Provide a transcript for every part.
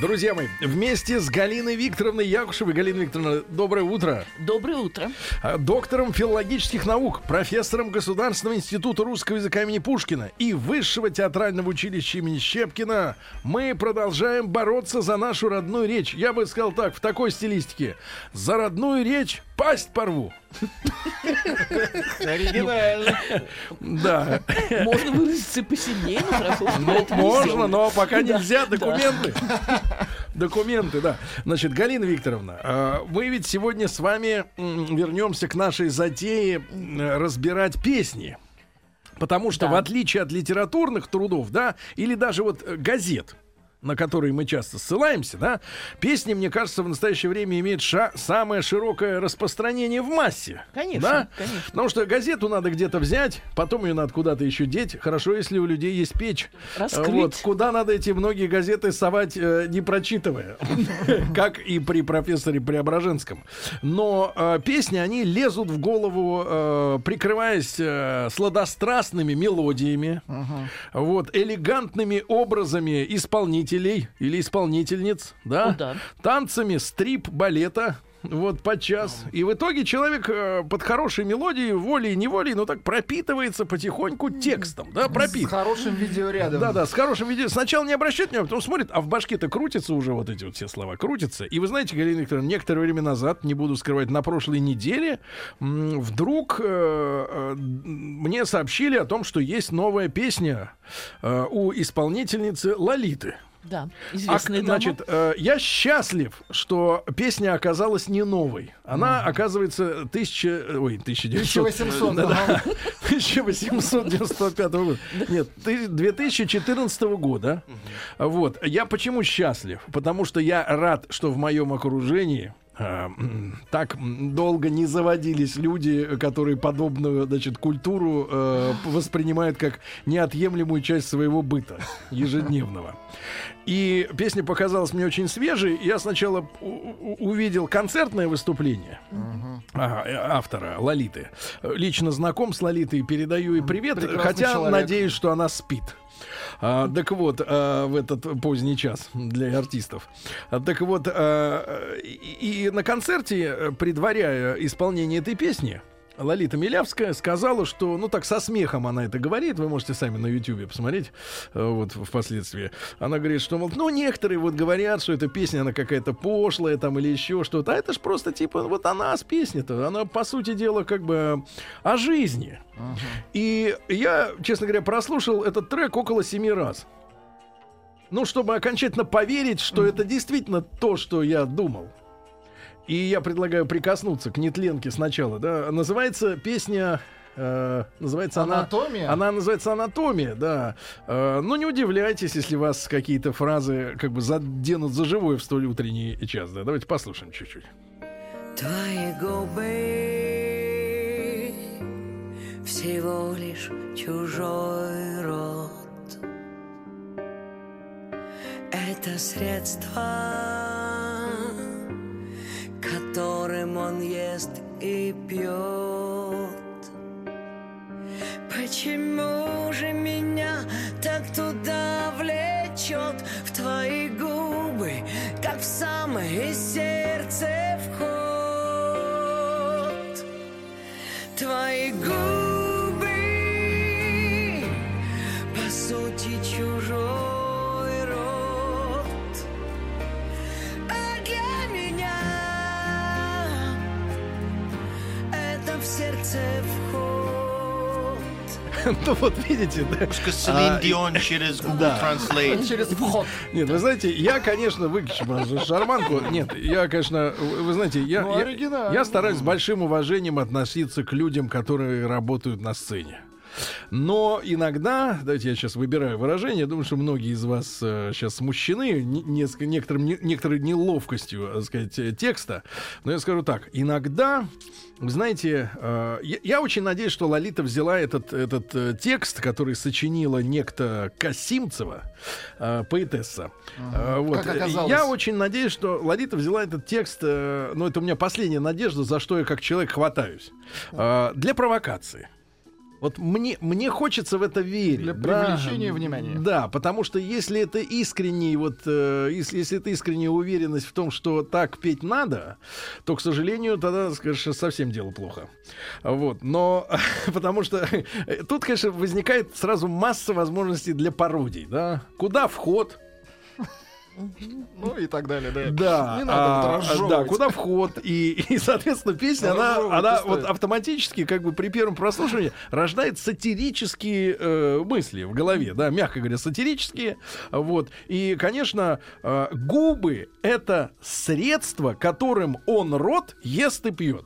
Друзья мои, вместе с Галиной Викторовной Якушевой. Галина Викторовна, доброе утро. Доброе утро. А, Доктором филологических наук, профессором Государственного института русского языка имени Пушкина и Высшего театрального училища имени Щепкина мы продолжаем бороться за нашу родную речь. Я бы сказал так, в такой стилистике. За родную речь пасть порву. Оригинально. Да. Можно выразиться посильнее, но хорошо, Ну, можно, но пока нельзя. Документы. Документы, да. Значит, Галина Викторовна, э, мы ведь сегодня с вами вернемся к нашей затее разбирать песни. Потому что Да. в отличие от литературных трудов, да, или даже вот э, газет, на которые мы часто ссылаемся, да, песни, мне кажется, в настоящее время имеют ша- самое широкое распространение в массе. Конечно, да? конечно. Потому что газету надо где-то взять, потом ее надо куда-то еще деть. Хорошо, если у людей есть печь. Раскрыть. Вот, куда надо эти многие газеты совать, э, не прочитывая. Как и при профессоре Преображенском. Но э, песни, они лезут в голову, э, прикрываясь э, сладострастными мелодиями, вот, элегантными образами исполнителей или исполнительниц, да, О, да. танцами стрип-балета, вот по час. И в итоге человек э, под хорошей мелодией, волей и неволей, ну так пропитывается потихоньку текстом, да, С пропит. хорошим видеорядом. Да, да, с хорошим видео. Сначала не обращает внимания, потом смотрит, а в башке-то крутятся уже вот эти вот все слова, крутятся. И вы знаете, Галина Викторовна, некоторое время назад, не буду скрывать, на прошлой неделе, вдруг э, э, мне сообщили о том, что есть новая песня э, у исполнительницы Лолиты. Да, А, известная дама. значит, э, я счастлив, что песня оказалась не новой. Она, оказывается, тысяча, ой, 1900, 1800, да, да, ага. 1895 года. Нет, ты- 2014 года. Вот. Я почему счастлив? Потому что я рад, что в моем окружении а, так м, долго не заводились люди, которые подобную, значит, культуру э, воспринимают как неотъемлемую часть своего быта ежедневного. И песня показалась мне очень свежей. Я сначала увидел концертное выступление а, э, автора Лолиты. Э, Лично знаком с Лолитой, передаю и привет, Прекрасный хотя человек. надеюсь, что она спит. А, так вот, а, в этот поздний час для артистов. А, так вот, а, и, и на концерте, э, предваряя исполнение этой песни, Лолита Милявская сказала, что, ну так со смехом она это говорит, вы можете сами на Ютьюбе посмотреть, э, вот впоследствии. Она говорит, что, мол, ну некоторые вот говорят, что эта песня, она какая-то пошлая там или еще что-то, а это ж просто типа, вот она с песней-то, она по сути дела как бы о жизни. И я, честно говоря, прослушал этот трек около семи раз. Ну, чтобы окончательно поверить, что это действительно то, что я думал. И я предлагаю прикоснуться к нетленке сначала. Да? Называется песня... э, называется Анатомия? она... Она называется «Анатомия», да. Э, ну, не удивляйтесь, если вас какие-то фразы как бы заденут за живое в столь утренний час. Да? Давайте послушаем чуть-чуть. Твои губы всего лишь чужой рот. Это средство, которым он ест и пьет. Почему же меня так туда влечет в твои губы, как в самое сердце вход? Твои губы, сердце вход. Ну вот видите, да? Celine А, через Google. Translate. Через вход. Нет, вы знаете, я, конечно, выключу шарманку. Нет, я, конечно, вы знаете, я, Ну, я стараюсь с большим уважением относиться к людям, которые работают на сцене. Но иногда, давайте я сейчас выбираю выражение, думаю, что многие из вас сейчас смущены не- несколько, некоторым, не- некоторой неловкостью, так сказать, э, текста. Но я скажу так, иногда, вы знаете, э, я, я очень надеюсь, что Лолита взяла этот, этот э, текст, который сочинила некто Касимцева, э, поэтесса. Э, вот. Как оказалось. Я очень надеюсь, что Лолита взяла этот текст, э, ну это у меня последняя надежда, за что я как человек хватаюсь, э, для провокации. Вот мне, мне хочется в это верить. Для да. привлечения внимания. Да, потому что если это искренний, вот, э, если, если это искренняя уверенность в том, что так петь надо, то, к сожалению, тогда, скажешь, совсем дело плохо. Вот, но потому что э, тут, конечно, возникает сразу масса возможностей для пародий, да? Куда вход? Ну и так далее, да. Да, Не надо а, да, куда вход? И, и соответственно песня она, она вот автоматически как бы при первом прослушивании рождает сатирические э, мысли в голове, да, мягко говоря, сатирические, вот. И конечно э, губы это средство, которым он рот ест и пьет.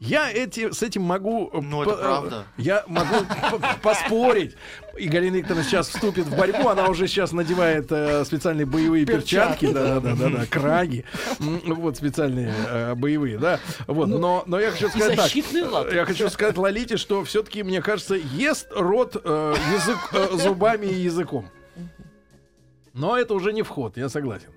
Я эти, с этим могу... э, Ну, это по- э, правда. Я могу поспорить. И Галина Викторовна сейчас вступит в борьбу. Она уже сейчас надевает э, специальные боевые перчатки. Да, да, да, да, краги. Вот специальные э, боевые, да. Вот, но, но я хочу сказать так. лад. Я хочу сказать Лолите, что все-таки, мне кажется, ест рот э, язык, э, зубами и языком. Но это уже не вход, я согласен.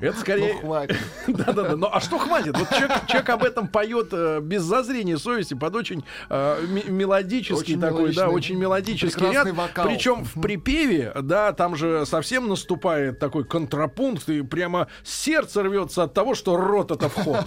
Это скорее... Ну, хватит. Да-да-да. Ну а что хватит? Вот человек, человек об этом поет э, без зазрения совести, под очень э, м- мелодический Очень такой, да, очень мелодический ряд. вокал. Причем в припеве, да, там же совсем наступает такой контрапункт, и прямо сердце рвется от того, что рот это вход.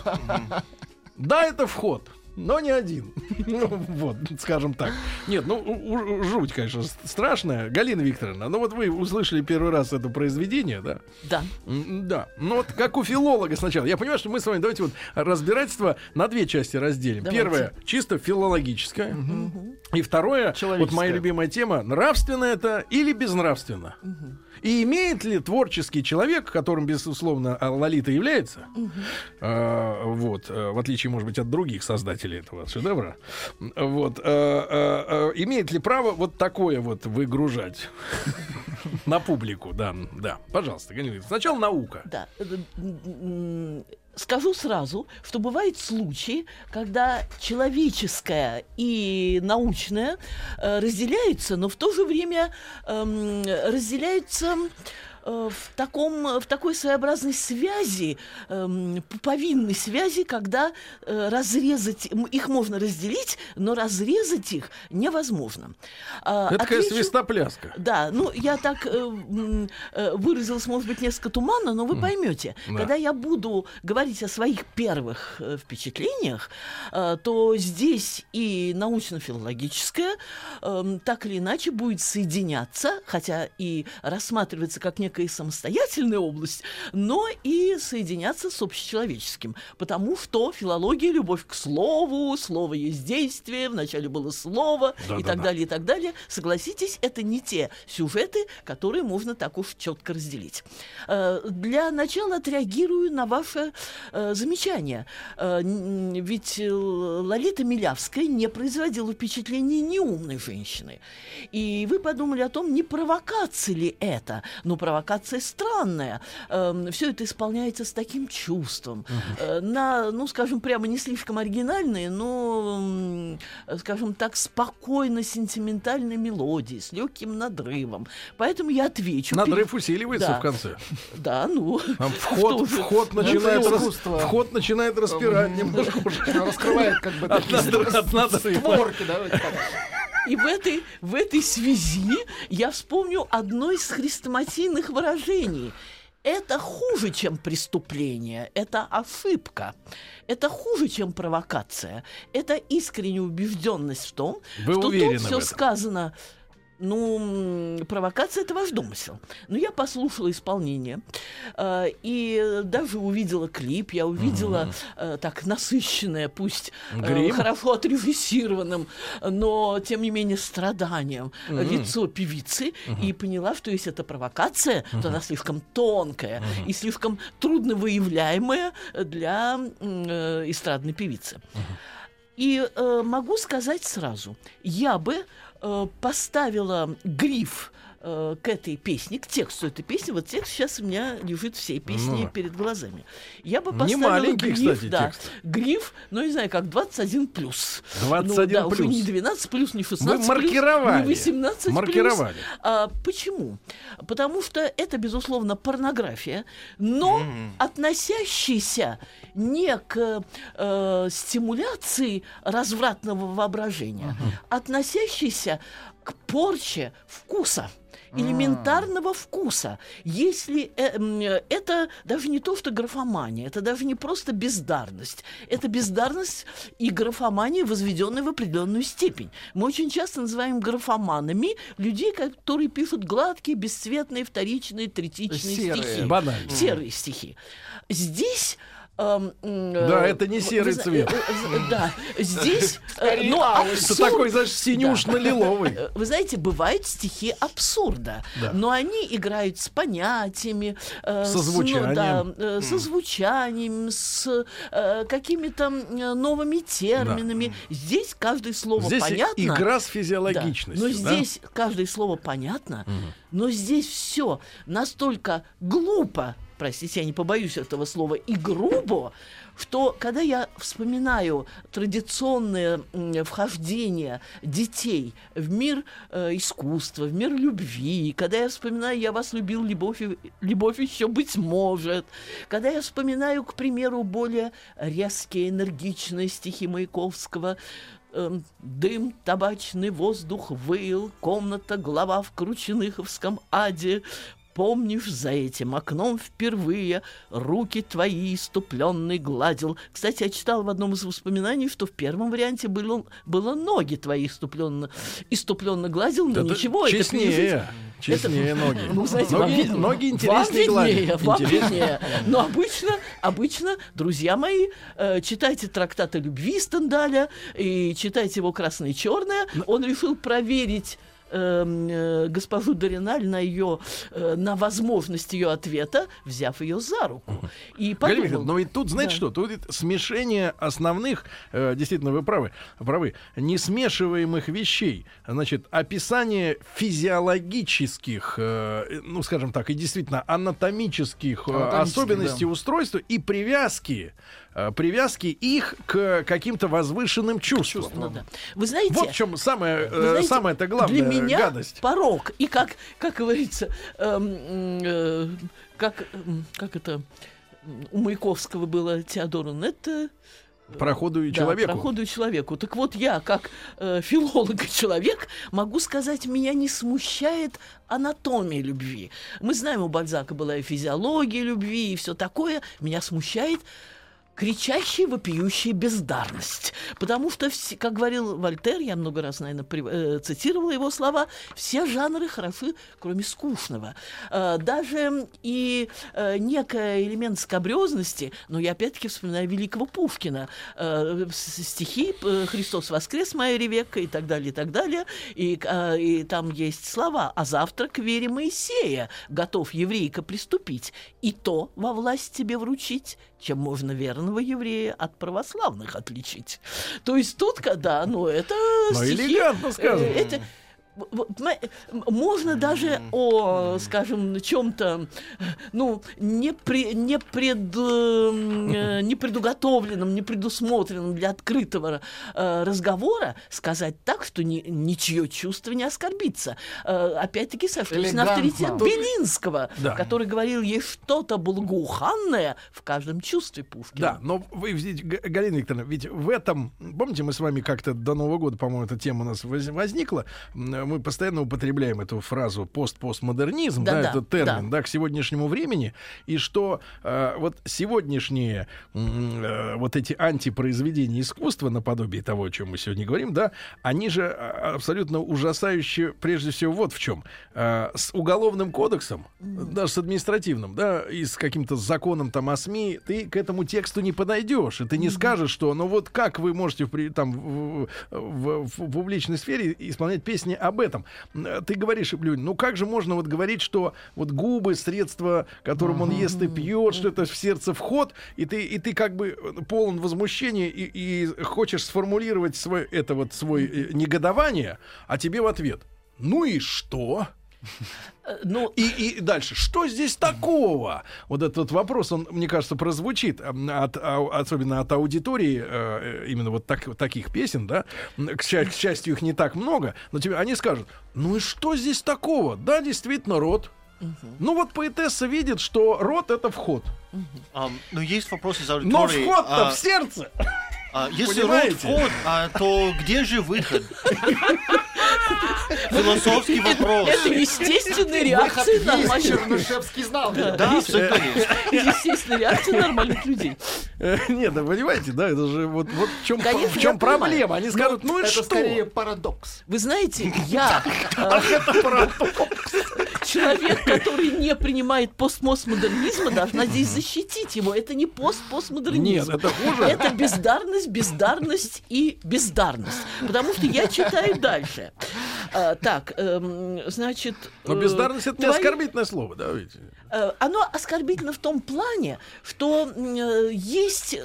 Да, это вход. Но не один. Ну, вот, скажем так. Нет, ну, у- у- жуть, конечно, страшная. Галина Викторовна, ну вот вы услышали первый раз это произведение, да? Да. Да. Ну вот как у филолога сначала. Я понимаю, что мы с вами давайте вот разбирательство на две части разделим. Давайте. Первое чисто филологическое. И второе, вот моя любимая тема, нравственно это или безнравственно. И имеет ли творческий человек, которым, безусловно, а, Лолита является, а, вот, а, в отличие, может быть, от других создателей этого шедевра, вот, а, а, а, имеет ли право вот такое вот выгружать на публику? Да, да. Пожалуйста, Галина сначала наука. Да. Скажу сразу, что бывают случаи, когда человеческое и научное э, разделяются, но в то же время эм, разделяются в, таком, в такой своеобразной связи, эм, пуповинной связи, когда э, разрезать, их можно разделить, но разрезать их невозможно. А, Это отвечу- свистопляска. да, ну я так э, э, выразилась, может быть, несколько туманно, но вы поймете. Да. Когда я буду говорить о своих первых э, впечатлениях, э, то здесь и научно-филологическое эм, так или иначе будет соединяться, хотя и рассматриваться как некая самостоятельная область, но и соединяться с общечеловеческим. Потому что филология — любовь к слову, слово есть действие, вначале было слово и Да-да-да. так далее, и так далее. Согласитесь, это не те сюжеты, которые можно так уж четко разделить. Э, Для начала отреагирую на ваше э, замечание. Э, Ведь Лолита Милявская не производила впечатления неумной женщины. И вы подумали о том, не провокация ли это. Но провокация странная. Все это исполняется с таким чувством. Э, На, ну, скажем, прямо не слишком оригинальные, но, м, скажем так, спокойно-сентиментальной мелодии, с легким надрывом. Поэтому я отвечу. Надрыв пере- усиливается Да. в конце. Да, ну. Там вход, вход, начинает, рас- вход начинает распирать немножко уже. Раскрывает как бы От такие надр- от надрыва. створки. И в этой, в этой связи я вспомню одно из хрестоматийных выражений. Это хуже, чем преступление, это ошибка. Это хуже, чем провокация. Это искренняя убежденность в том, Вы что тут все сказано. Ну, провокация это ваш домысел. Но я послушала исполнение э, и даже увидела клип, я увидела э, так насыщенное, пусть э, хорошо отрежиссированным, но тем не менее страданием э, лицо певицы и поняла, что если это провокация, то она слишком тонкая и слишком трудно выявляемая для э, эстрадной певицы. И э, могу сказать сразу, я бы поставила гриф э, к этой песне, к тексту этой песни. Вот текст сейчас у меня лежит всей песни Ну. перед глазами. Я бы Не поставила маленький, гриф, кстати, да, текст. гриф, ну, не знаю, как 21 плюс. 21 ну, да, уже плюс. не 12 плюс, не 16 маркировали. плюс, не 18 Маркировали. плюс. А, почему? Потому что это, безусловно, порнография, но относящаяся не к э, стимуляции развратного воображения, относящаяся к порче вкуса элементарного вкуса. Если э, это даже не то, что графомания, это даже не просто бездарность, это бездарность и графомания, возведенная в определенную степень. Мы очень часто называем графоманами людей, которые пишут гладкие, бесцветные, вторичные, третичные Серые. стихи. Банально. Серые стихи. Здесь эм, Да, э, это не серый цвет. Да, здесь... алый. Это такой, знаешь, синюшно-лиловый. Вы знаете, бывают стихи абсурда, Да. но они играют с понятиями, Со ну, звучанием. со звучанием, с э, какими-то новыми терминами. Здесь каждое слово Здесь понятно. игра с физиологичностью. Но здесь каждое слово понятно, но здесь все настолько глупо, простите, я не побоюсь этого слова, и грубо, что когда я вспоминаю традиционное вхождение детей в мир э, искусства, в мир любви, когда я вспоминаю «Я вас любил, любовь, любовь еще быть может», когда я вспоминаю, к примеру, более резкие, энергичные стихи Маяковского, эм, дым, табачный воздух выл, комната, глава в Крученыховском аде. Помнишь, за этим окном впервые руки твои иступленный гладил. Кстати, я читал в одном из воспоминаний, что в первом варианте было, было ноги твои иступленно, иступленно гладил, но Это ничего, это честнее, пережить- честнее ноги. ну, знаете, вам ноги, виднее. ноги Вам интереснее виднее, гладить. вам виднее. Но обычно, обычно, друзья мои, э, читайте трактат о любви Стендаля и читайте его «Красное и черное». Он решил проверить эм, э, госпожу Дориналь на ее э, на возможность ее ответа, взяв ее за руку. И Галина подумал, Михайловна, но ведь тут, знаете Да. что, тут смешение основных, э, действительно, вы правы, правы, несмешиваемых вещей. Значит, описание физиологических, э, ну, скажем так, и действительно анатомических э, особенностей да. устройства и привязки, э, привязки их к каким-то возвышенным чувствам. ну да. Вы знаете, Вот в чем самое, знаете, самое-то главное для меня гадость. порог. И как, как говорится, эм, э, как, как это у Маяковского было Теодору это Проходу и да, человеку. проходу человеку. Так вот, я, как э, филолог и человек, могу сказать, меня не смущает анатомия любви. Мы знаем, у Бальзака была и физиология любви, и все такое. Меня смущает кричащая, вопиющая бездарность. Потому что, как говорил Вольтер, я много раз, наверное, цитировала его слова, все жанры хороши, кроме скучного. Э, даже и э, некий элемент скобрезности, но я опять-таки вспоминаю великого Пушкина, э, стихи э, «Христос воскрес, моя Ревекка» и так далее, и так далее. И, э, и там есть слова «А завтра к вере Моисея готов еврейка приступить, и то во власть тебе вручить, чем можно верного еврея от православных отличить». То есть тут, когда, ну, это Но стихи... элегантно сказано. э, Это, понимаете, м- можно даже о, скажем, чем-то, ну, не, при, не, пред, э, не предуготовленном, не предусмотренном для открытого э, разговора сказать так, что ни, ничье чувство не оскорбится. Э, опять-таки, сошлись на авторитет Белинского, Да. который говорил, есть что-то благоуханное в каждом чувстве Пушкина. Да, но вы Галина Викторовна, ведь в этом, помните, мы с вами как-то до Нового года, по-моему, эта тема у нас воз- возникла, мы постоянно употребляем эту фразу пост-постмодернизм, да, Да-да, этот термин, да. да. к сегодняшнему времени, и что э, вот сегодняшние э, вот эти антипроизведения искусства, наподобие того, о чем мы сегодня говорим, да, они же а, абсолютно ужасающие, прежде всего, вот в чем. Э, с уголовным кодексом, даже с административным, да, и с каким-то законом там о СМИ, ты к этому тексту не подойдешь, и ты не скажешь, что, ну вот как вы можете в, там, в, в- в публичной сфере исполнять песни о об этом. М, Ты говоришь, Люнь, ну как же можно вот говорить, что вот губы, средства, которым он ест и пьет, что это в сердце вход, и ты, и ты как бы полон возмущения и, и хочешь сформулировать свой, это вот свой э, негодование, а тебе в ответ, ну и что? Э, Ну, И, и дальше, что здесь такого? Вот этот вот вопрос, он, мне кажется, прозвучит от, а, особенно от аудитории э, именно вот так, таких песен, да. К, сча- к счастью, их не так много, но тебе они скажут: ну и что здесь такого? Да, действительно, рот. Ну вот поэтесса видит, что рот это вход. Ам, но есть вопрос из Но аудитории. вход-то а, в сердце. а, если понимаете? рот вход, а, то где же выход? Философский вопрос. это естественная реакция нормальных Чернышевский знал. Да, есть. естественная реакция нормальных людей. Нет, да понимаете, да, это же вот, в чем, в чем проблема. Они скажут, ну и Это что? скорее парадокс. Вы знаете, я э, человек, который не принимает постмодернизма, должна здесь защитить его. Это не пост-постмодернизм. Нет, это хуже. Это бездарность, бездарность и бездарность. Потому что я читаю дальше. А, так, эм, значит... Но э, бездарность это не твои- оскорбительное слово, да, ведь? Э, Оно оскорбительно в том плане, что э, есть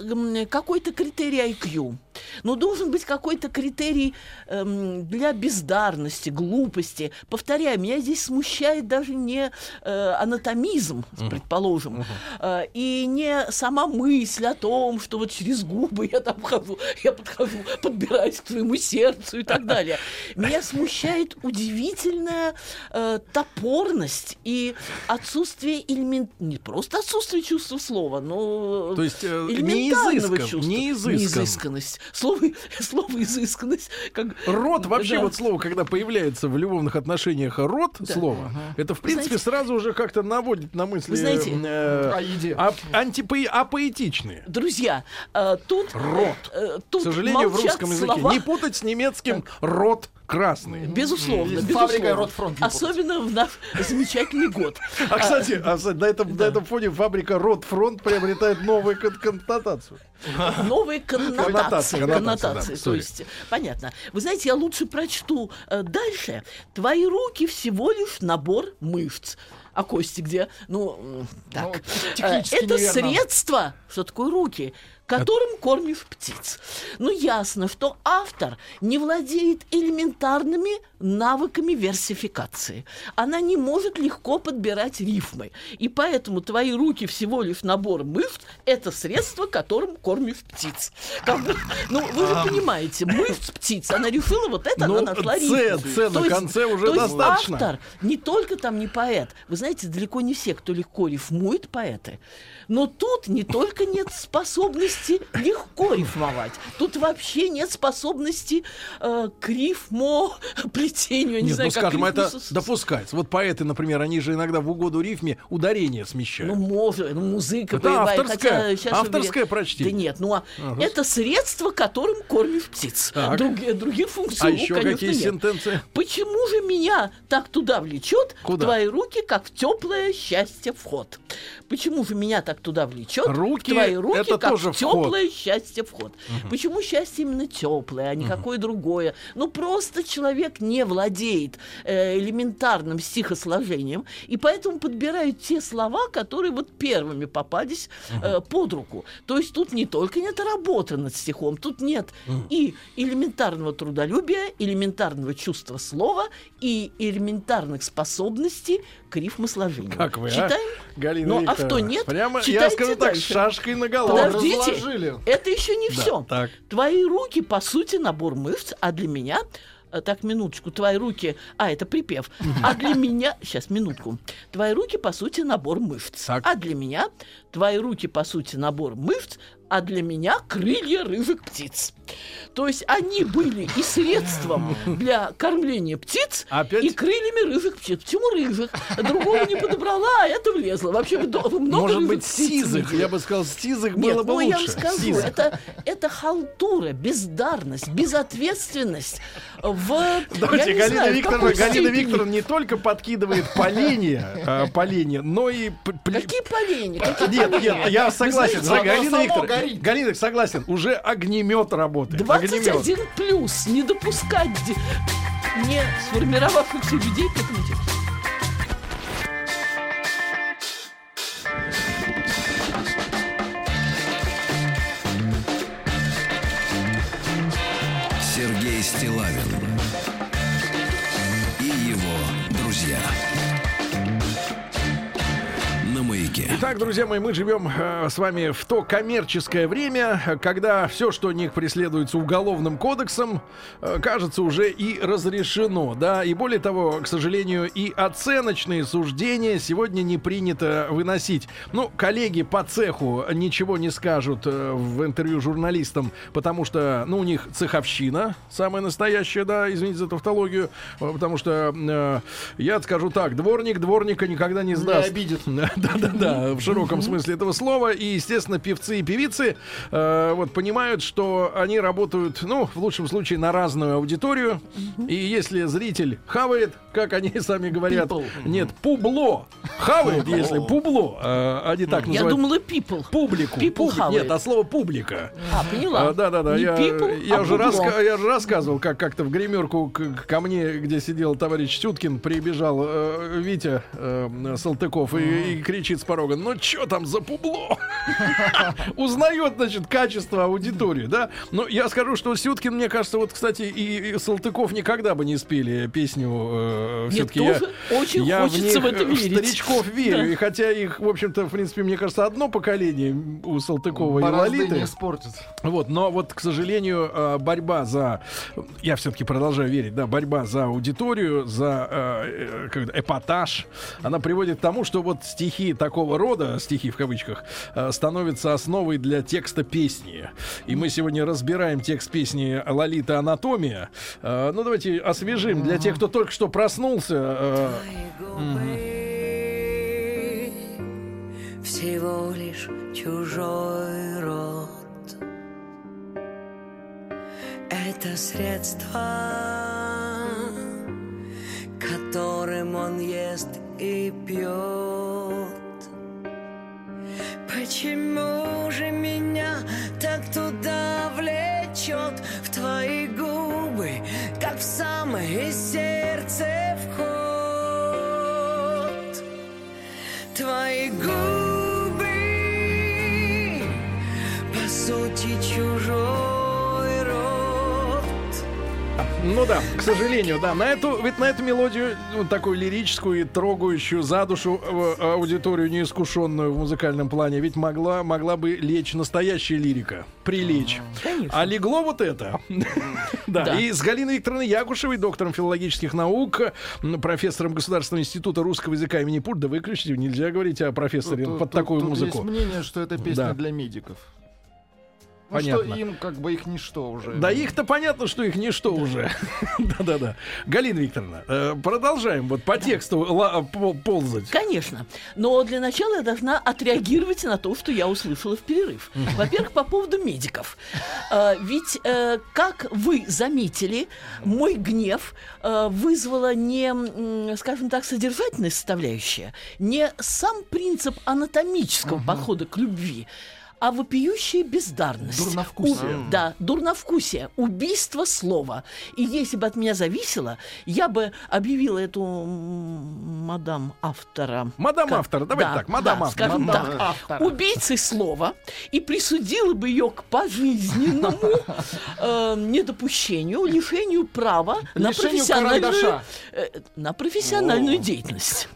какой-то критерий IQ. Но должен быть какой-то критерий эм, для бездарности, глупости. Повторяю, меня здесь смущает даже не э, анатомизм, предположим, э, и не сама мысль о том, что вот через губы я там хожу, я подхожу, подбираюсь к твоему сердцу и так далее. Меня смущает удивительная топорность и отсутствие элемент... Не просто отсутствие чувства слова, но То есть, э, элементарного неизыскан- чувства. неизыскан. Неизысканность. Слово, слово изысканность. Как... Рот вообще Да. вот слово, когда появляется в любовных отношениях рот слово, это в принципе знаете- сразу уже как-то наводит на мысли Вы знаете- э, О еде. ап- антипо- апоэтичные. Друзья, э, тут... Рот. э, К тут сожалению, в русском языке слова. не путать с немецким рот красный. Безусловно, безусловно. Ротфронт. Особенно в наш замечательный год. А кстати, а, кстати, на, этом, на этом фоне фабрика Рот Фронт приобретает новую кон- коннотацию. Новые коннотации. Коннотации, коннотации, коннотации, да, то есть, понятно. Вы знаете, я лучше прочту э, дальше. Твои руки всего лишь набор мышц. А кости где? Ну, так. Ну, Э, Это неверно. средство, что такое руки, которым кормишь птиц. Ну, ясно, что автор не владеет элементарными навыками версификации. Она не может легко подбирать рифмы. И поэтому твои руки всего лишь набор мышц – это средство, которым кормишь птиц. Как бы, ну, вы же понимаете, мышц птиц, она решила вот это, Ну, она нашла «ц», рифму. «ц» на То есть- конце уже то есть достаточно. автор не только там не поэт. Вы знаете, далеко не все, кто легко рифмует, поэты. Но тут не только нет способности легко рифмовать, тут вообще нет способности э, к рифмо плетению. Я не Нет, знаю, ну как скажем, рифму это допускается. Вот поэты, например, они же иногда в угоду рифме ударение смещают. Ну, может, ну, музыка Это боевая, авторское- хотя авторское уверен- прочтение. Да нет, ну а это средство, которым кормишь птиц. Так. Другие, других функций, а ну, еще конечно, какие нет. сентенции? Почему же меня так туда влечет Куда? в твои руки, как в теплое счастье вход? Почему же меня так туда влечет Руки твои руки, это как тоже в вход. теплое счастье вход? Почему счастье именно теплое, а не какое другое? Ну просто человек не владеет э, элементарным стихосложением, и поэтому подбирают те слова, которые вот первыми попались э, под руку. То есть тут не только нет работы над стихом, тут нет и элементарного трудолюбия, элементарного чувства слова и элементарных способностей к рифмосложению. Как вы, а? Читаем? Галина Ну, а кто нет, Прямо, я скажу так, дальше. шашкой на голову. Подождите, разложили. это еще не Да, все. так. Твои руки, по сути, набор мышц, а для меня э, так, минуточку, твои руки... А, это припев. А для меня... Сейчас, минутку. Твои руки, по сути, набор мышц. Так. А для меня... Твои руки, по сути, набор мышц, а для меня крылья рыжих птиц. То есть они были и средством для кормления птиц, Опять? и крыльями рыжих птиц. Почему рыжих? Другого не подобрала, а это влезло. Вообще, вы много Может быть, птиц сизых. Я бы сказал, сизых Нет, было бы ну лучше. я вам скажу, Сизых. это, это халтура, бездарность, безответственность в... Давайте, Галина знаю, Викторовна, Галина. Викторовна не только подкидывает поленья, а, поленья, но и... Какие? Какие Нет, нет, я согласен. Галина Викторовна. Галина, согласен, уже огнемет работает. Огнемет. 21 плюс, не допускать... не сформировавшихся людей к этому тексту. Итак, друзья мои, мы живем э, с вами в то коммерческое время, когда все, что не преследуется уголовным кодексом, э, кажется уже и разрешено, да, и более того, к сожалению, и оценочные суждения сегодня не принято выносить. Ну, коллеги по цеху ничего не скажут э, в интервью журналистам, потому что, ну, у них цеховщина самая настоящая, да, извините за тавтологию, э, потому что э, я скажу так, дворник дворника никогда не сдаст. обидит. Да-да-да, в широком смысле этого слова. И, естественно, певцы и певицы э, вот понимают, что они работают, ну, в лучшем случае, на разную аудиторию. И если зритель хавает, как они сами говорят, People. нет, публо хавает, если публо, э, они так Я называют. думала, people. Публику. People публи-. Нет, а слово публика. А, поняла. А, да, да, да. Не Я, people, я а уже раска- я же рассказывал, как как-то в гримерку к- ко мне, где сидел товарищ Сюткин, прибежал э, Витя э, Салтыков и, и кричит с порога: Ну что там за публо? Узнает, значит, качество аудитории, да? Но я скажу, что Сюткин, мне кажется, вот, кстати, и, и Салтыков никогда бы не спели песню. Э, все-таки я, очень я хочется в них, это э, верить. старичков верю. Да. И хотя их, в общем-то, в принципе, мне кажется, одно поколение у Салтыкова и Лолиты. не испортит. Вот, но вот, к сожалению, э, борьба за, я все-таки продолжаю верить, да, борьба за аудиторию, за э, э, эпатаж, она приводит к тому, что вот стихи такого рода, стихи в кавычках, э, становятся основой для текста песни. И мы сегодня разбираем текст песни Лолита Анатомия. Э, ну, давайте освежим для тех, кто только что проснулся. э, всего лишь чужой рот. Это средство, сожалению, да. На эту, ведь на эту мелодию, ну, такую лирическую и трогающую за душу э, аудиторию неискушенную в музыкальном плане, ведь могла, могла бы лечь настоящая лирика. Прилечь. Конечно. А легло вот это. Да, Да. и с Галиной Викторовной Якушевой, доктором филологических наук, профессором Государственного института русского языка имени Пурт. Да выключите, нельзя говорить о профессоре Тут- под тут- такую тут музыку. Есть мнение, что это песня Да. для медиков. Ну, Понятно. что им как бы их ничто уже. Да их-то понятно, что их ничто уже. Да-да-да. Галина Викторовна, э, продолжаем вот по тексту ползать. Конечно. Но для начала я должна отреагировать на то, что я услышала в перерыв. Во-первых, по поводу медиков. Э, Ведь, э, как вы заметили, мой гнев э, вызвала не, скажем так, содержательная составляющая, не сам принцип анатомического подхода к любви, а вопиющая бездарность. Дурновкусие. У- да, дурновкусие, убийство слова. И если бы от меня зависело, я бы объявила эту мадам автора. Мадам как- автор, давайте да, так, мадам да, автор. скажем Мадам так, автор. убийцей слова и присудила бы ее к пожизненному э, недопущению, лишению права на Лишению профессиональную, карандаша. э, на профессиональную деятельность.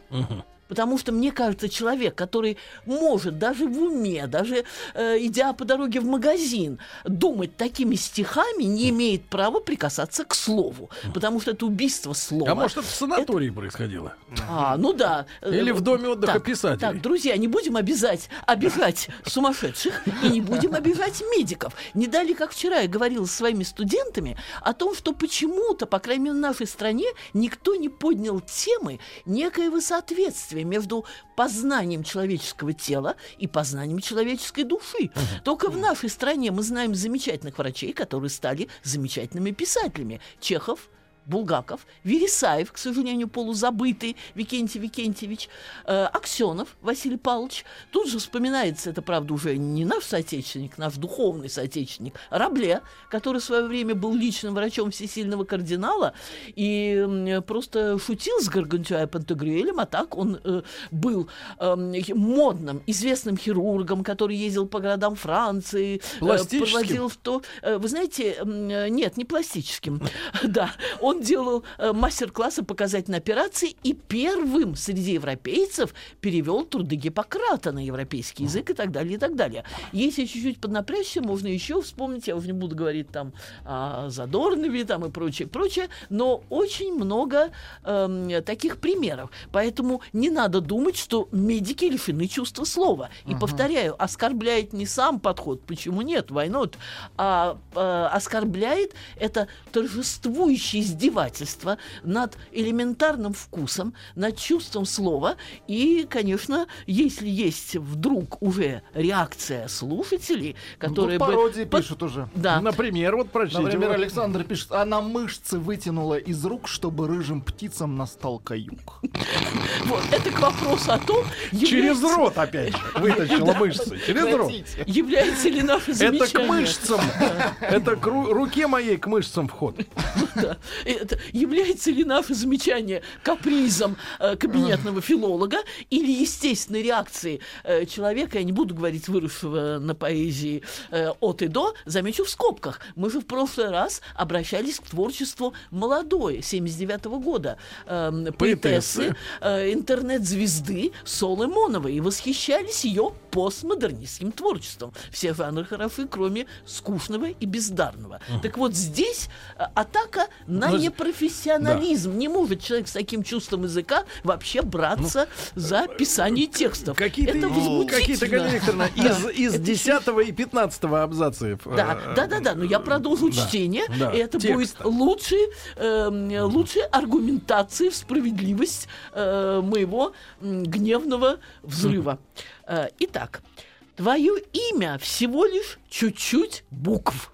Потому что, мне кажется, человек, который может даже в уме, даже э, идя по дороге в магазин, думать такими стихами, не имеет права прикасаться к слову. Потому что это убийство слова. А может, это в санатории происходило? А, ну да. Или в доме отдыха Так, писателей. Так, друзья, не будем обязать, обижать сумасшедших и не будем обижать медиков. Не дали, как вчера я говорила со своими студентами, о том, что почему-то, по крайней мере, в нашей стране, никто не поднял темы некоего соответствия между познанием человеческого тела и познанием человеческой души. Только в нашей стране мы знаем замечательных врачей, которые стали замечательными писателями. Чехов, Булгаков, Вересаев, к сожалению, полузабытый Викентий Викентьевич, э, Аксенов Василий Павлович. Тут же вспоминается, это, правда, уже не наш соотечественник, наш духовный соотечественник, Рабле, который в свое время был личным врачом всесильного кардинала и просто шутил с Гаргантюа и Пантагрюэлем, а так он э, был эм, модным, известным хирургом, который ездил по городам Франции, э, проводил в то... э, Вы знаете, э, нет, не пластическим. Да, он делал э, мастер-классы показательной операции и первым среди европейцев перевел труды Гиппократа на европейский язык и так далее, и так далее. Если чуть-чуть поднапрячься, можно еще вспомнить, я уже не буду говорить там о Задорнове там и прочее, прочее, но очень много эм, таких примеров. Поэтому не надо думать, что медики лишены чувства слова. И повторяю, оскорбляет не сам подход, почему нет, not, а э, оскорбляет это торжествующее издевательство над элементарным вкусом, над чувством слова. И, конечно, если есть вдруг уже реакция слушателей, которые Тут бы... пародии под- пишут уже. Да. Например, вот прочтите. Например. Александр пишет, она мышцы вытянула из рук, чтобы рыжим птицам настал каюк. Вот, это к вопросу о том, Через рот опять же вытащила мышцы. Через рот. Является ли наше Это замечание... к мышцам. Это к ру- руке моей к мышцам вход. Это является ли наше замечание капризом э, кабинетного филолога или естественной реакцией э, человека, я не буду говорить выросшего на поэзии э, от и до, замечу в скобках. Мы же в прошлый раз обращались к творчеству молодой, 79 года, эм, поэтессы, э, интернет-звезды Солы Моновой и восхищались ее постмодернистским творчеством. Все жанры хороши, кроме скучного и бездарного. Так вот, здесь э, атака на Ну, с- непрофессионализм. Не может человек с таким чувством языка вообще браться за писание текстов. Ну, Какие-то, Это ну, какие-то, возмутительно. Галина Викторовна, из, из 10 и 15 абзацев. Да, э, да, да, да, но я продолжу да, чтение, да, и это будет лучшей, эм, лучшей аргументацией в справедливость э, моего гневного взрыва. Э, итак, твое имя всего лишь чуть-чуть букв.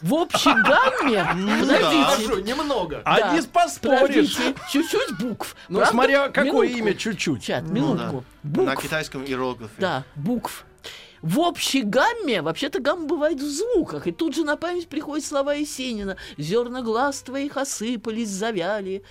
В общей гамме, подождите, немного. А не поспоришь. чуть-чуть букв. Ну, Правда? смотря какое Минутку. имя чуть-чуть. Чат, Ну минутку. На китайском иероглифе. Да, букв. В общей гамме, вообще-то гамма бывает в звуках, и тут же на память приходят слова Есенина. «Зерна глаз твоих осыпались, завяли,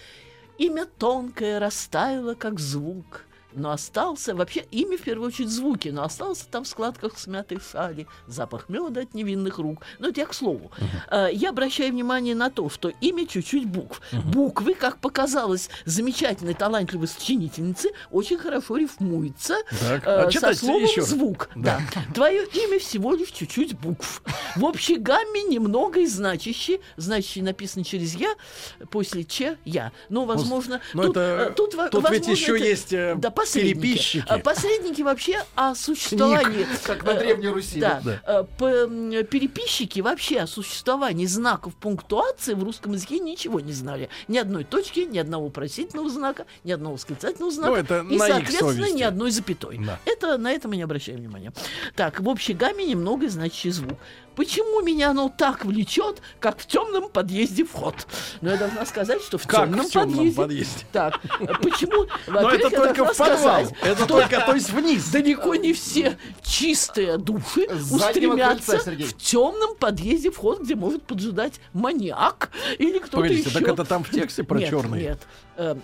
имя тонкое растаяло, как звук». Но остался, вообще имя в первую очередь звуки, но остался там в складках смятой шали, запах меда от невинных рук. Но это я к слову. Э, Я обращаю внимание на то, что имя чуть-чуть букв. Буквы, как показалось замечательной, талантливой сочинительнице, очень хорошо рифмуются Так, э, а со словом еще звук. Да. Твое имя всего лишь чуть-чуть букв. В общей гамме немного и значащий, значащий написано через я, после че я. Но, возможно, но тут, это- э, тут, тут ведь возможно, еще это- есть, э, да, посредники. переписчики. А Посредники вообще о существовании. Как на Древней Руси. Да. Да. Э, Переписчики вообще о существовании знаков пунктуации в русском языке ничего не знали. Ни одной точки, ни одного вопросительного знака, ни одного восклицательного знака. Ну, это и, соответственно, ни одной запятой. Да. Это на это мы не обращаем внимания. Так, в общей гамме немного значащий звук. Почему меня оно так влечет, как в темном подъезде вход? Но я должна сказать, что в Как темном в темном подъезде. подъезде? Так, почему? Но это только в подвал. Это только, то есть вниз. Далеко не все чистые души устремятся в темном подъезде вход, где может поджидать маньяк или кто-то еще. так это там в тексте про нет, черный. Нет. Эм,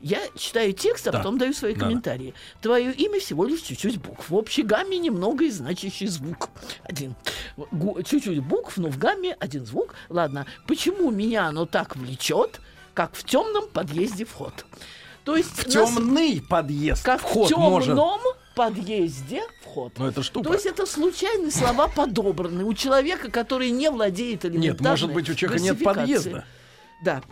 Я читаю текст, а Да. потом даю свои Да. комментарии. Твое имя всего лишь чуть-чуть букв. В общей гамме немного и значащий звук. Один. Чуть-чуть букв, но в гамме один звук. Ладно. Почему меня оно так влечет, как в темном подъезде вход? То есть В нас- темный подъезд. как вход в темном может. подъезде вход. Ну, это штука. То есть это случайные слова подобраны у человека, который не владеет элементарной Нет, может быть, у человека нет подъезда. Да.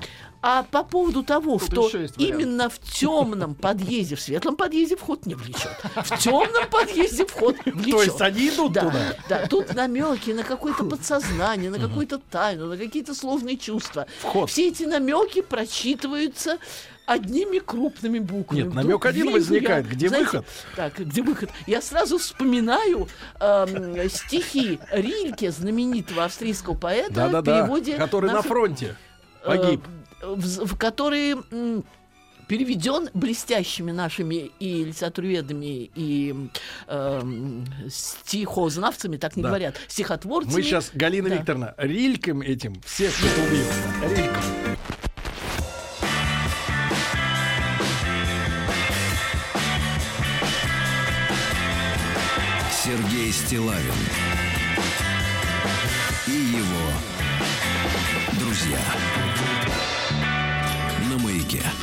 А по поводу того, Тут что именно в темном подъезде, в светлом подъезде вход не влечет. В темном подъезде вход влечет. То есть они идут да, туда. Да, тут намеки на какое-то подсознание, на какую-то тайну, на какие-то сложные чувства. Вход. Все эти намеки прочитываются одними крупными буквами. Нет, Вдруг намек один возникает. я, Где знаете, выход? Так, где выход? Я сразу вспоминаю эм, стихи Рильке, знаменитого австрийского поэта, в Да-да-да. переводе Который на фр- фронте. Погиб. э, в, в который м, переведен блестящими нашими и литературоведами, и эм, стихознавцами, так не Да. говорят, стихотворцами. Мы сейчас, Галина Да. Викторовна, рильком этим всех убьем. Рильком. Сергей Стилавин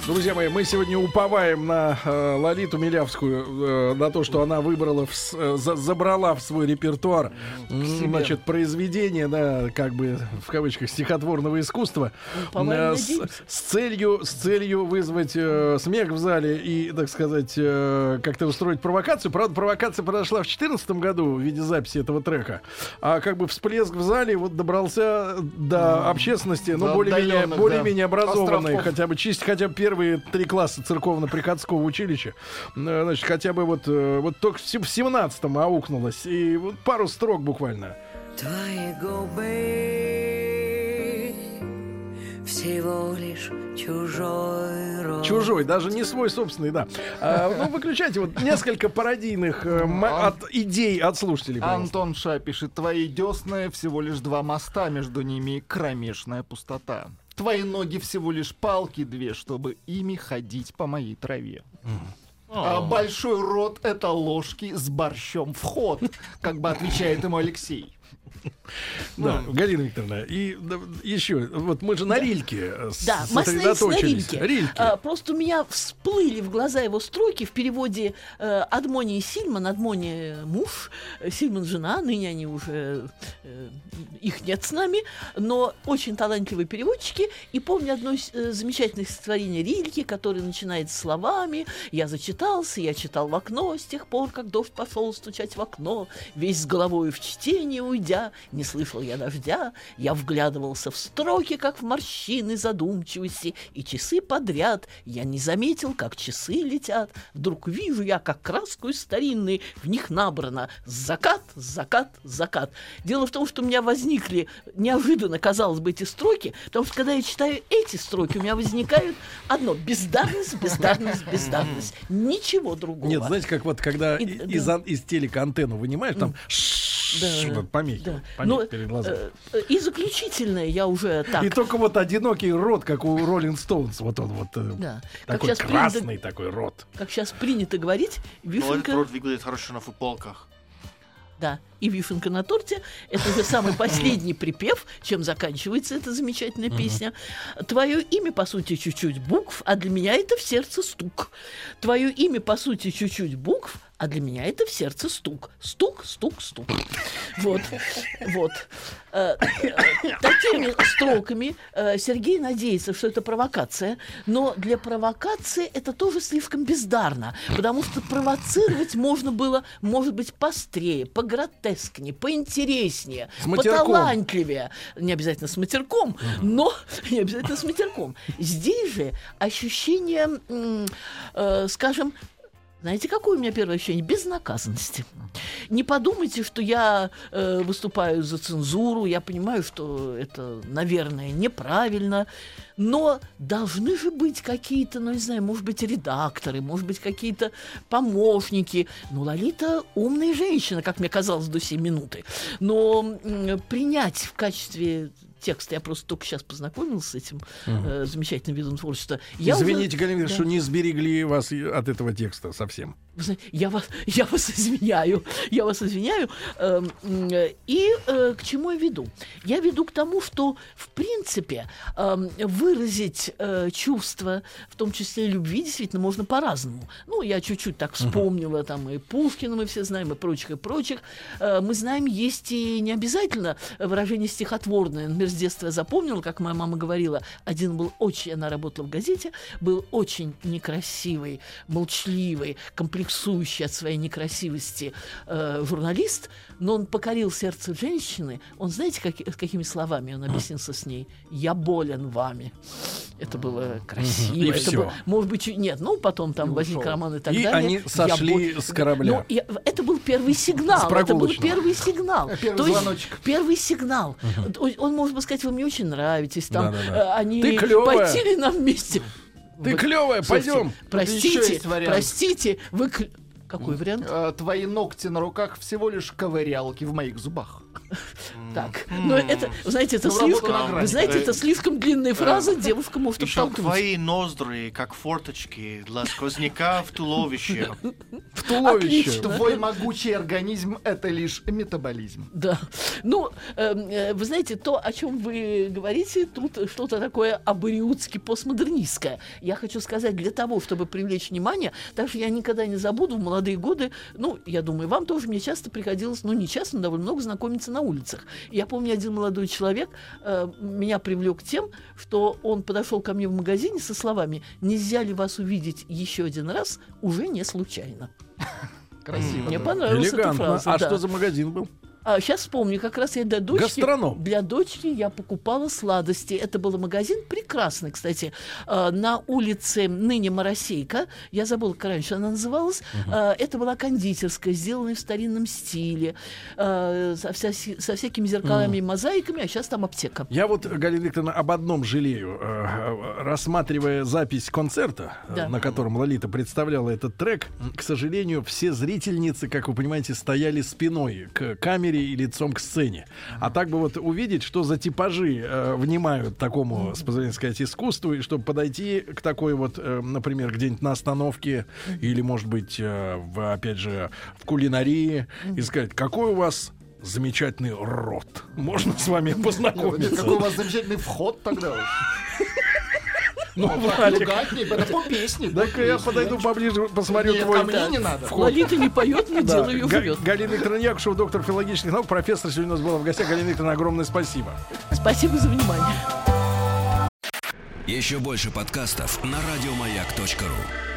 Друзья мои, мы сегодня уповаем на э, Лолиту Милявскую, э, на то, что она выбрала, в э, за- забрала в свой репертуар, значит, произведение, да, как бы в кавычках стихотворного искусства, э, с, с целью, с целью вызвать э, смех в зале и, так сказать, э, как-то устроить провокацию. Правда, провокация произошла в 2014 году в виде записи этого трека, а как бы всплеск в зале вот добрался до общественности, ну, До более-менее, более-менее да, образованной, островков. хотя бы чисто хотя бы первые три класса церковно-приходского училища, э, значит, хотя бы вот, э, вот только в се- в 17-м аукнулось, и вот пару строк буквально. Твои губы всего лишь чужой рот. Чужой, даже не свой собственный, да. А, ну, выключайте вот несколько пародийных э, ма- от идей от слушателей, пожалуйста. Антон Ша пишет, твои десны всего лишь два моста, между ними кромешная пустота. Твои ноги всего лишь палки две, чтобы ими ходить по моей траве. А большой рот — это ложки с борщом в ход, как бы отвечает ему Алексей. Да, Галина Викторовна, и еще, вот мы же на рильке э, Да, мы на. Рильке. А, просто у меня всплыли в глаза его строки в переводе э, Адмонии Сильман, Адмония муж, э, Сильман жена, ныне они уже, их нет с нами, но очень талантливые переводчики. И помню одно из, замечательных стихотворений Рильки, которое начинается словами «Я зачитался, я читал в окно с тех пор, как дождь пошел стучать в окно, весь с головой в чтение уйдя, не слышал я дождя, я вглядывался в строки, как в морщины задумчивости, и часы подряд я не заметил, как часы летят. Вдруг вижу я, как краску из старинной в них набрано закат, закат, закат. Дело в том, что у меня возникли неожиданно, казалось бы, эти строки, потому что когда я читаю эти строки, у меня возникают одно бездарность, бездарность, бездарность. Ничего другого. Нет, знаете, как вот когда И- и- да. из, ан- из телека антенну вынимаешь, там Да, да, помехи, да. помехи Но, перед глазами. э, э, И заключительное я уже так. И только вот одинокий рот, как у Роллинг Стоунс, вот он вот э, Да. Как такой сейчас красный принято- такой рот. как сейчас принято говорить, Но этот вишенка, рот выглядит хорошо на футболках. да, и вишенка на торте, это уже самый последний припев, чем заканчивается эта замечательная песня. Твое имя, по сути, чуть-чуть букв, а для меня это в сердце стук. Твое имя, по сути, чуть-чуть букв, а для меня это в сердце стук. Стук, стук, стук. Вот, вот. Э, э, Такими строками э, Сергей надеется, что это провокация, но для провокации это тоже слишком бездарно, потому что провоцировать можно было, может быть, пострее, погротескнее, поинтереснее, поталантливее. Не обязательно с матерком, но не обязательно с матерком. Здесь же ощущение, скажем, знаете, какое у меня первое ощущение? Безнаказанности. Не подумайте, что я э, выступаю за цензуру, я понимаю, что это, наверное, неправильно, но должны же быть какие-то, ну, не знаю, может быть, редакторы, может быть, какие-то помощники. Ну, Лолита умная женщина, как мне казалось до сей минуты. Но м, принять в качестве текста, я просто только сейчас познакомился с этим э, замечательным видом творчества. Я уже- Извините, Галина Викторовна, Да. что не сберегли вас от этого текста совсем. Я вас, я вас извиняю, я вас извиняю. Эм, э, И э, к чему я веду? Я веду к тому, что, в принципе, эм, выразить э, чувства, в том числе любви, действительно можно по-разному. Ну, я чуть-чуть так вспомнила, там и Пушкина мы все знаем, и прочих, и прочих. Мы знаем, есть и не обязательно выражение стихотворное. Например, с детства я запомнила, как моя мама говорила, один был очень, она работала в газете, был очень некрасивый, молчаливый, комплексный комплексующий от своей некрасивости э, журналист, но он покорил сердце женщины. Он, знаете, как, какими словами он объяснился с ней? «Я болен вами». Это было красиво. И это всё. было, может быть, нет, ну, потом там возник роман и так И далее. они «Я сошли бол- с корабля. Ну, я- это был первый сигнал. Это был первый сигнал. Первый То есть звоночек. Первый сигнал. Он, он может сказать, вы мне очень нравитесь. Там, Да-да-да. э, они Ты клёвая. пойти ли нам вместе? Ты Вот, клевая, пойдем. Простите, простите, вы... Какой вариант? Э, Твои ногти на руках всего лишь ковырялки в моих зубах. Так, но это, знаете, это Ну, слишком, вы знаете, это Э, слишком длинная фраза, девушка может оттолкнуть. твои ноздри, как форточки для сквозняка в туловище. В туловище. Твой могучий организм — это лишь метаболизм. Да. Ну, эм, э, вы знаете, то, о чем вы говорите, тут что-то такое абориутски постмодернистское. Я хочу сказать, для того, чтобы привлечь внимание, так что я никогда не забуду в молодые годы, ну, я думаю, вам тоже мне часто приходилось, ну, не часто, но довольно много знакомиться на улицах. Я помню, один молодой человек э, меня привлек тем, что он подошел ко мне в магазине со словами «Нельзя ли вас увидеть еще один раз?» уже не случайно. Красиво. Мне понравилась эта Элегантно. фраза. А да. что за магазин был? А, сейчас вспомню, как раз я для дочки... Гастроном. Для дочки я покупала сладости. Это был магазин прекрасный, кстати, э, на улице ныне Моросейка. Я забыла, как раньше она называлась. Э, Это была кондитерская, сделанная в старинном стиле, э, со, вся- со всякими зеркалами и мозаиками, а сейчас там аптека. Я вот, Галина Викторовна, об одном жалею. Рассматривая запись концерта, Да. на котором Лолита представляла этот трек, к сожалению, все зрительницы, как вы понимаете, стояли спиной к камере и лицом к сцене. А так бы вот увидеть, что за типажи э, внимают такому, с позволения сказать, искусству, и чтобы подойти к такой вот, э, например, где-нибудь на остановке или, может быть, э, в, опять же, в кулинарии и сказать, какой у вас замечательный рот. Можно с вами познакомиться? Какой у вас замечательный вход тогда уж. Ну, Валик, ругать это по песне. так я подойду поближе, посмотрю твой мне не надо. Лолита не поет, но Да. дело ее живет. Галина Викторовна Якушева, доктор филологических наук, профессор сегодня у нас была в гостях. Галина Викторовна, огромное спасибо. Спасибо за внимание. Еще больше подкастов на радиомаяк.ру.